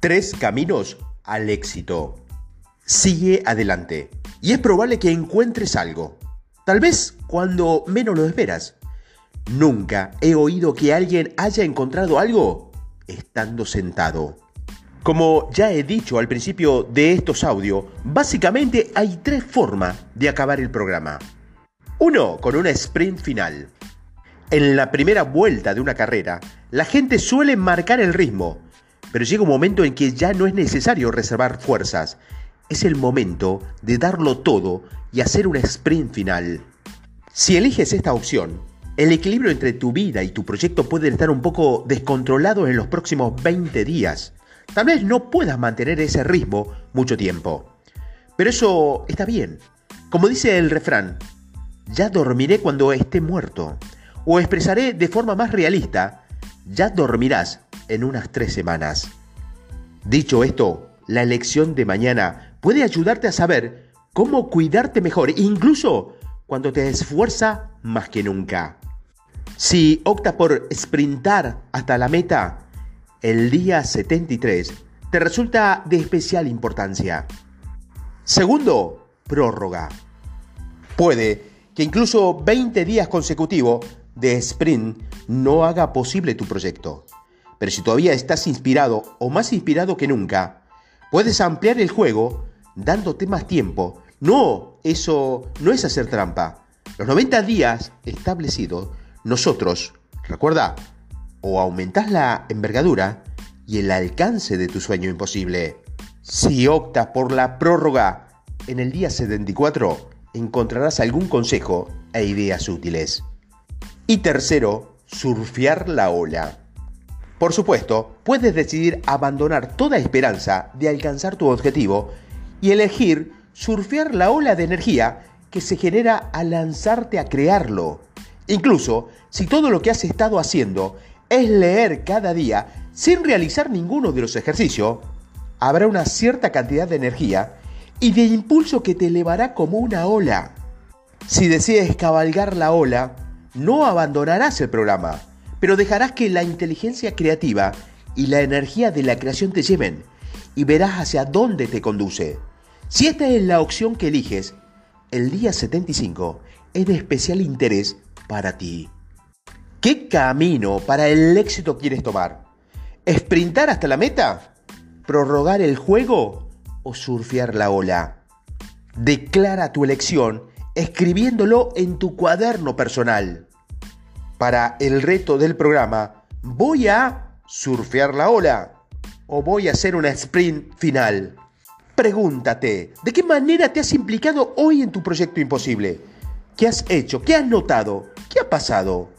Tres caminos al éxito. Sigue adelante y es probable que encuentres algo. Tal vez cuando menos lo esperas. Nunca he oído que alguien haya encontrado algo estando sentado. Como ya he dicho al principio de estos audios, básicamente hay tres formas de acabar el programa. Uno, con una sprint final. En la primera vuelta de una carrera, la gente suele marcar el ritmo, pero llega un momento en que ya no es necesario reservar fuerzas. Es el momento de darlo todo y hacer una sprint final. Si eliges esta opción, el equilibrio entre tu vida y tu proyecto puede estar un poco descontrolado en los próximos 20 días. Tal vez no puedas mantener ese ritmo mucho tiempo. Pero eso está bien. Como dice el refrán, ya dormiré cuando esté muerto. O expresaré de forma más realista, ya dormirás en unas tres semanas. Dicho esto, la elección de mañana puede ayudarte a saber cómo cuidarte mejor, incluso cuando te esfuerza más que nunca. Si optas por sprintar hasta la meta, el día 73 te resulta de especial importancia. Segundo, prórroga. Puede que incluso 20 días consecutivos de sprint no haga posible tu proyecto. Pero si todavía estás inspirado o más inspirado que nunca, puedes ampliar el juego dándote más tiempo. No, eso no es hacer trampa. Los 90 días establecidos, nosotros, recuerda, o aumentas la envergadura y el alcance de tu sueño imposible. Si optas por la prórroga en el día 74, encontrarás algún consejo e ideas útiles. Y tercero, surfear la ola. Por supuesto, puedes decidir abandonar toda esperanza de alcanzar tu objetivo y elegir surfear la ola de energía que se genera al lanzarte a crearlo. Incluso si todo lo que has estado haciendo es leer cada día sin realizar ninguno de los ejercicios, habrá una cierta cantidad de energía y de impulso que te elevará como una ola. Si decides cabalgar la ola, no abandonarás el programa pero dejarás que la inteligencia creativa y la energía de la creación te lleven y verás hacia dónde te conduce. Si esta es la opción que eliges, el día 75 es de especial interés para ti. ¿Qué camino para el éxito quieres tomar? ¿Sprintar hasta la meta? ¿Prorrogar el juego o surfear la ola? Declara tu elección escribiéndolo en tu cuaderno personal para el reto del programa, ¿voy a surfear la ola o voy a hacer una sprint final? Pregúntate, ¿de qué manera te has implicado hoy en tu proyecto imposible? ¿Qué has hecho? ¿Qué has notado? ¿Qué ha pasado?